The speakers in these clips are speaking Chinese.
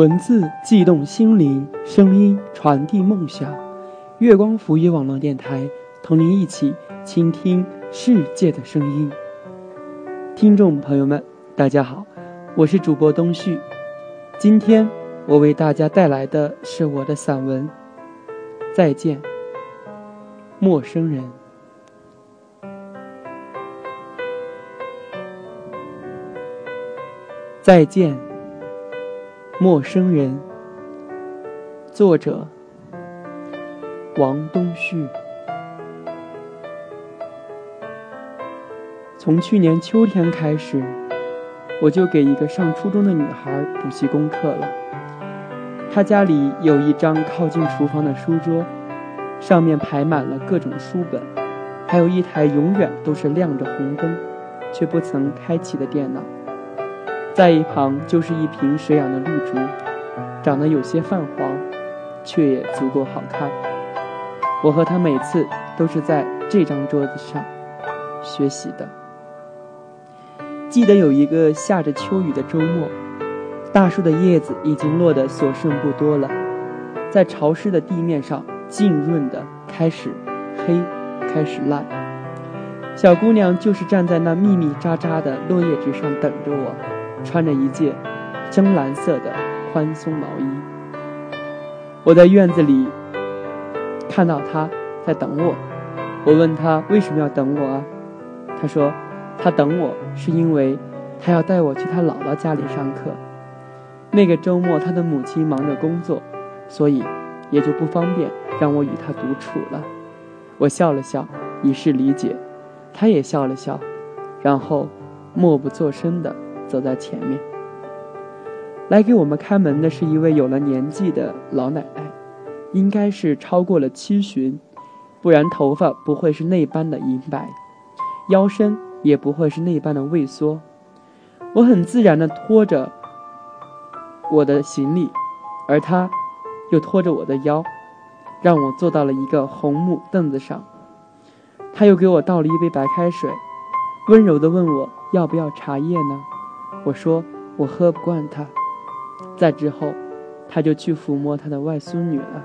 文字悸动心灵，声音传递梦想。月光浮语网络电台，同您一起倾听世界的声音。听众朋友们，大家好，我是主播东旭。今天我为大家带来的是我的散文《再见，陌生人》。再见。陌生人，作者王东旭。从去年秋天开始，我就给一个上初中的女孩补习功课了。她家里有一张靠近厨房的书桌，上面排满了各种书本，还有一台永远都是亮着红灯，却不曾开启的电脑。在一旁就是一瓶水养的绿竹，长得有些泛黄，却也足够好看。我和他每次都是在这张桌子上学习的。记得有一个下着秋雨的周末，大树的叶子已经落得所剩不多了，在潮湿的地面上浸润的开始黑，开始烂。小姑娘就是站在那密密匝匝的落叶之上等着我。穿着一件深蓝色的宽松毛衣，我在院子里看到他在等我。我问他为什么要等我啊？他说他等我是因为他要带我去他姥姥家里上课。那个周末他的母亲忙着工作，所以也就不方便让我与他独处了。我笑了笑，以示理解。他也笑了笑，然后默不作声的。走在前面，来给我们开门的是一位有了年纪的老奶奶，应该是超过了七旬，不然头发不会是那般的银白，腰身也不会是那般的畏缩。我很自然地拖着我的行李，而她又拖着我的腰，让我坐到了一个红木凳子上。他又给我倒了一杯白开水，温柔地问我要不要茶叶呢？我说我喝不惯他，再之后，他就去抚摸他的外孙女了，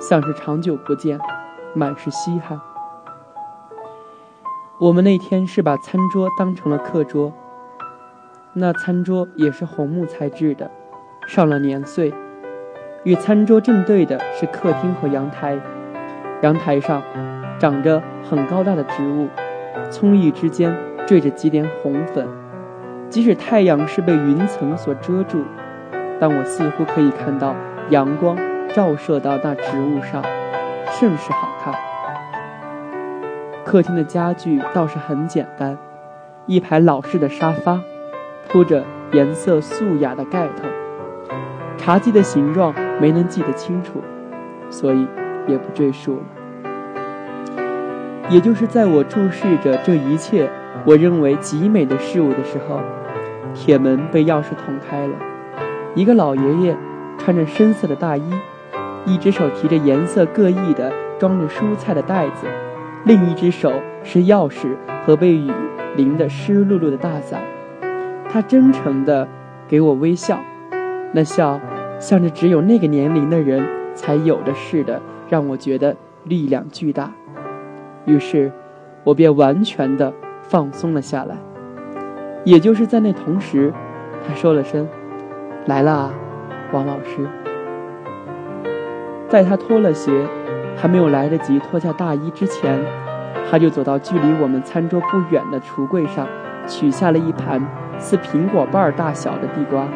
像是长久不见，满是稀罕。我们那天是把餐桌当成了课桌，那餐桌也是红木材质的，上了年岁。与餐桌正对的是客厅和阳台，阳台上长着很高大的植物，葱郁之间缀着几点红粉。即使太阳是被云层所遮住，但我似乎可以看到阳光照射到那植物上，甚是好看。客厅的家具倒是很简单，一排老式的沙发，铺着颜色素雅的盖头。茶几的形状没能记得清楚，所以也不赘述了。也就是在我注视着这一切。我认为极美的事物的时候，铁门被钥匙捅开了。一个老爷爷穿着深色的大衣，一只手提着颜色各异的装着蔬菜的袋子，另一只手是钥匙和被雨淋得湿漉漉的大伞。他真诚地给我微笑，那笑像是只有那个年龄的人才有的似的，让我觉得力量巨大。于是，我便完全的。放松了下来，也就是在那同时，他说了声：“来了啊，王老师。”在他脱了鞋，还没有来得及脱下大衣之前，他就走到距离我们餐桌不远的橱柜上，取下了一盘似苹果瓣大小的地瓜。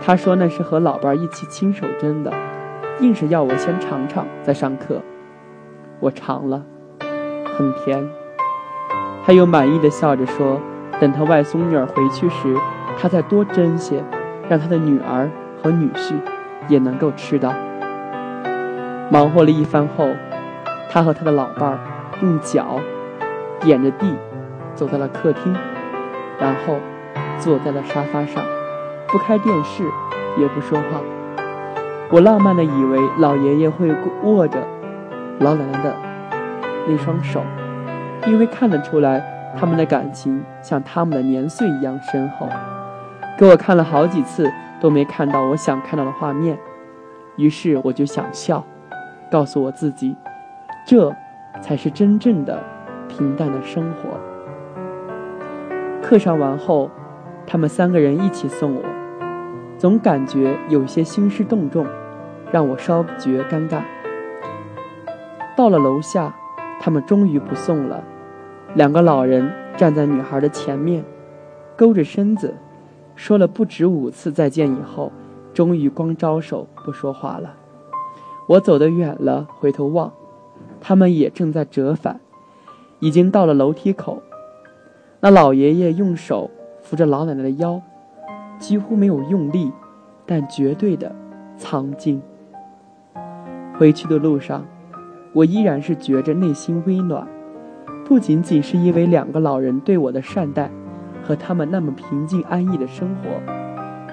他说那是和老伴儿一起亲手蒸的，硬是要我先尝尝再上课。我尝了，很甜。他又满意的笑着说：“等他外孙女儿回去时，他再多蒸些，让他的女儿和女婿也能够吃到。”忙活了一番后，他和他的老伴儿用脚点着地，走到了客厅，然后坐在了沙发上，不开电视，也不说话。我浪漫的以为老爷爷会握着老奶奶的那双手。因为看得出来，他们的感情像他们的年岁一样深厚。给我看了好几次都没看到我想看到的画面，于是我就想笑，告诉我自己，这才是真正的平淡的生活。课上完后，他们三个人一起送我，总感觉有些兴师动众，让我稍觉尴尬。到了楼下，他们终于不送了，两个老人站在女孩的前面，勾着身子。说了不止五次再见以后，终于光招手不说话了。我走得远了，回头望，他们也正在折返，已经到了楼梯口。那老爷爷用手扶着老奶奶的腰，几乎没有用力，但绝对的苍劲。回去的路上，我依然是觉着内心微暖，不仅仅是因为两个老人对我的善待。和他们那么平静安逸的生活，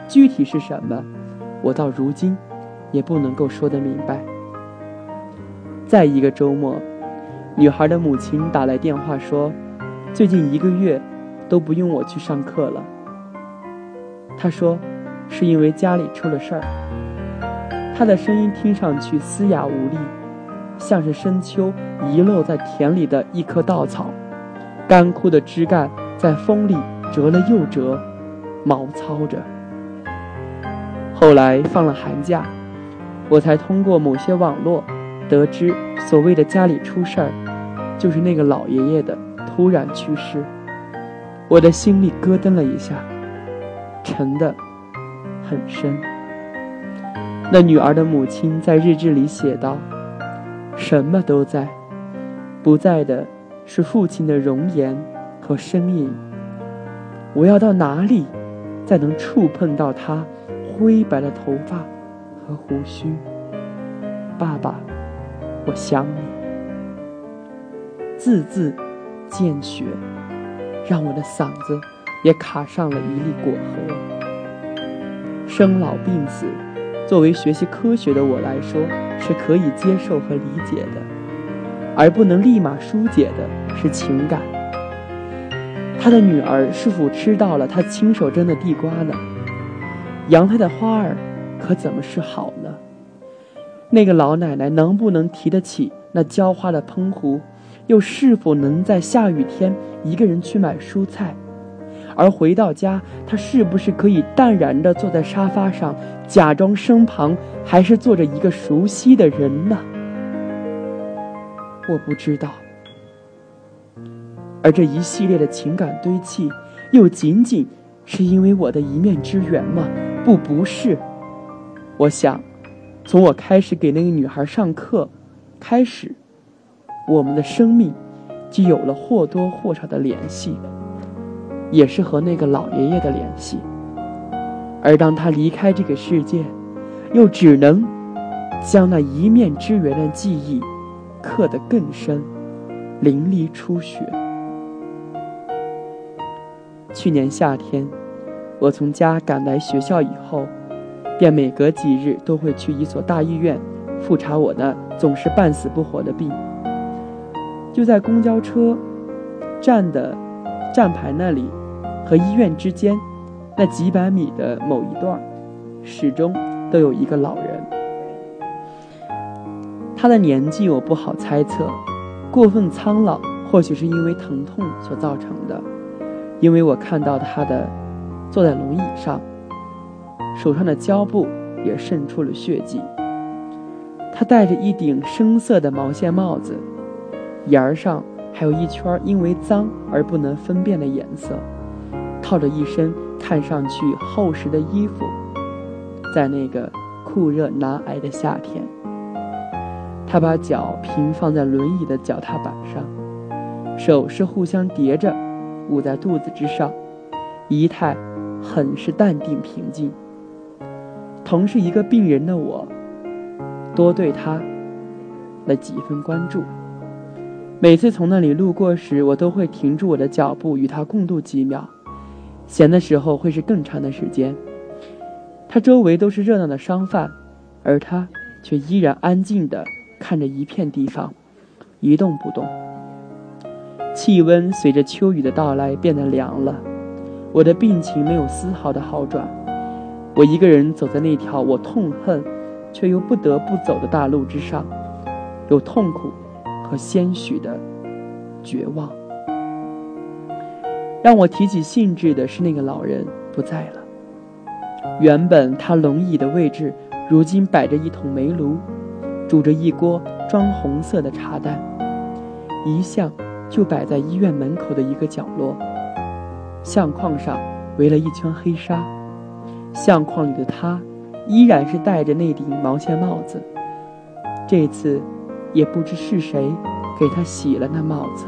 具体是什么，我到如今也不能够说得明白。在一个周末，女孩的母亲打来电话说，最近一个月都不用我去上课了。她说，是因为家里出了事儿。她的声音听上去嘶哑无力，像是深秋遗落在田里的一棵稻草，干枯的枝干在风里。折了又折，毛糙着。后来放了寒假，我才通过某些网络得知，所谓的家里出事儿，就是那个老爷爷的突然去世。我的心里咯噔了一下，沉得很深。那女儿的母亲在日志里写道：“什么都在，不在的是父亲的容颜和身影。”我要到哪里，才能触碰到他灰白的头发和胡须？爸爸，我想你。字字见血，让我的嗓子也卡上了一粒果核。生老病死，作为学习科学的我来说，是可以接受和理解的，而不能立马疏解的是情感。他的女儿是否吃到了他亲手蒸的地瓜呢？阳台的花儿可怎么是好呢？那个老奶奶能不能提得起那浇花的喷壶？又是否能在下雨天一个人去买蔬菜？而回到家，她是不是可以淡然地坐在沙发上，假装身旁还是坐着一个熟悉的人呢？我不知道。而这一系列的情感堆砌，又仅仅是因为我的一面之缘吗？不，不是。我想，从我开始给那个女孩上课开始，我们的生命就有了或多或少的联系，也是和那个老爷爷的联系。而当他离开这个世界，又只能将那一面之缘的记忆刻得更深，淋漓出血。去年夏天，我从家赶来学校以后，便每隔几日都会去一所大医院复查我的总是半死不活的病。就在公交车站的站牌那里和医院之间那几百米的某一段，始终都有一个老人。他的年纪我不好猜测，过分苍老或许是因为疼痛所造成的。因为我看到他的坐在轮椅上，手上的胶布也渗出了血迹。他戴着一顶深色的毛线帽子，沿儿上还有一圈因为脏而不能分辨的颜色，套着一身看上去厚实的衣服。在那个酷热难挨的夏天，他把脚平放在轮椅的脚踏板上，手是互相叠着。捂在肚子之上，仪态很是淡定平静。同是一个病人的我，多对他了几分关注。每次从那里路过时，我都会停住我的脚步，与他共度几秒。闲的时候会是更长的时间。他周围都是热闹的商贩，而他却依然安静地看着一片地方，一动不动。气温随着秋雨的到来变得凉了，我的病情没有丝毫的好转。我一个人走在那条我痛恨却又不得不走的大路之上，有痛苦和些许的绝望。让我提起兴致的是，那个老人不在了。原本他龙椅的位置，如今摆着一桶煤炉，煮着一锅装红色的茶蛋，一向就摆在医院门口的一个角落。相框上围了一圈黑纱，相框里的他，依然是戴着那顶毛线帽子。这次，也不知是谁给他洗了那帽子，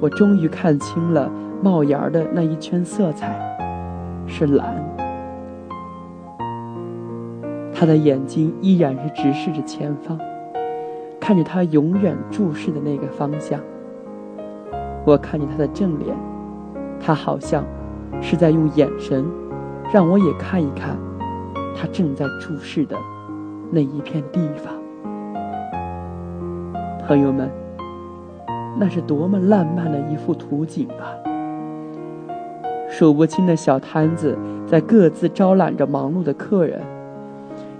我终于看清了。帽檐儿的那一圈色彩是蓝，他的眼睛依然是直视着前方，看着他永远注视的那个方向。我看着他的正脸，他好像是在用眼神让我也看一看他正在注视的那一片地方。朋友们，那是多么烂漫的一幅图景啊！数不清的小摊子在各自招揽着忙碌的客人。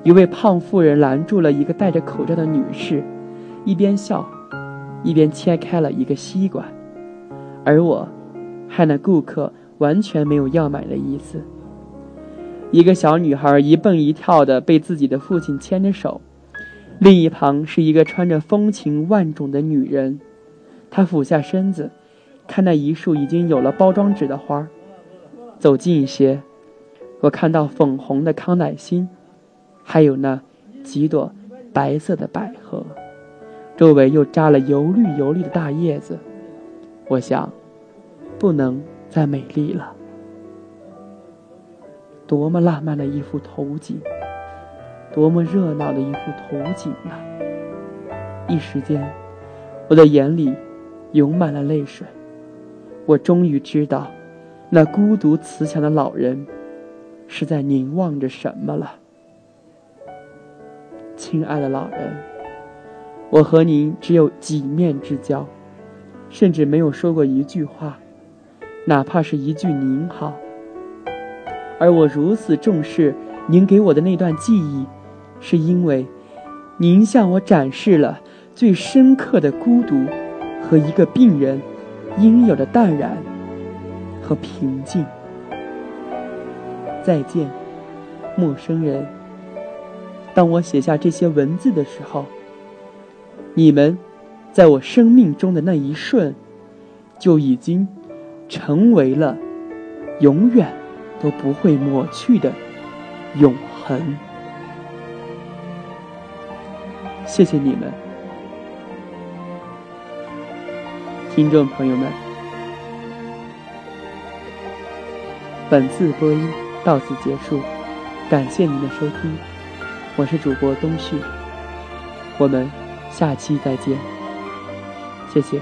一位胖妇人拦住了一个戴着口罩的女士，一边笑，一边切开了一个西瓜。而我，害那顾客完全没有要买的意思。一个小女孩一蹦一跳的被自己的父亲牵着手，另一旁是一个穿着风情万种的女人，她俯下身子，看那一束已经有了包装纸的花儿。走近一些，我看到粉红的康乃馨，还有那几朵白色的百合，周围又扎了油绿油绿的大叶子。我想，不能再美丽了。多么浪漫的一幅图景，多么热闹的一幅图景啊！一时间，我的眼里涌满了泪水。我终于知道。那孤独慈祥的老人，是在凝望着什么了？亲爱的老人，我和您只有几面之交，甚至没有说过一句话，哪怕是一句您好。而我如此重视您给我的那段记忆，是因为您向我展示了最深刻的孤独和一个病人应有的淡然。和平静。再见，陌生人。当我写下这些文字的时候，你们在我生命中的那一瞬，就已经成为了永远都不会抹去的永恒。谢谢你们，听众朋友们。本次播音到此结束，感谢您的收听，我是主播东旭，我们下期再见，谢谢。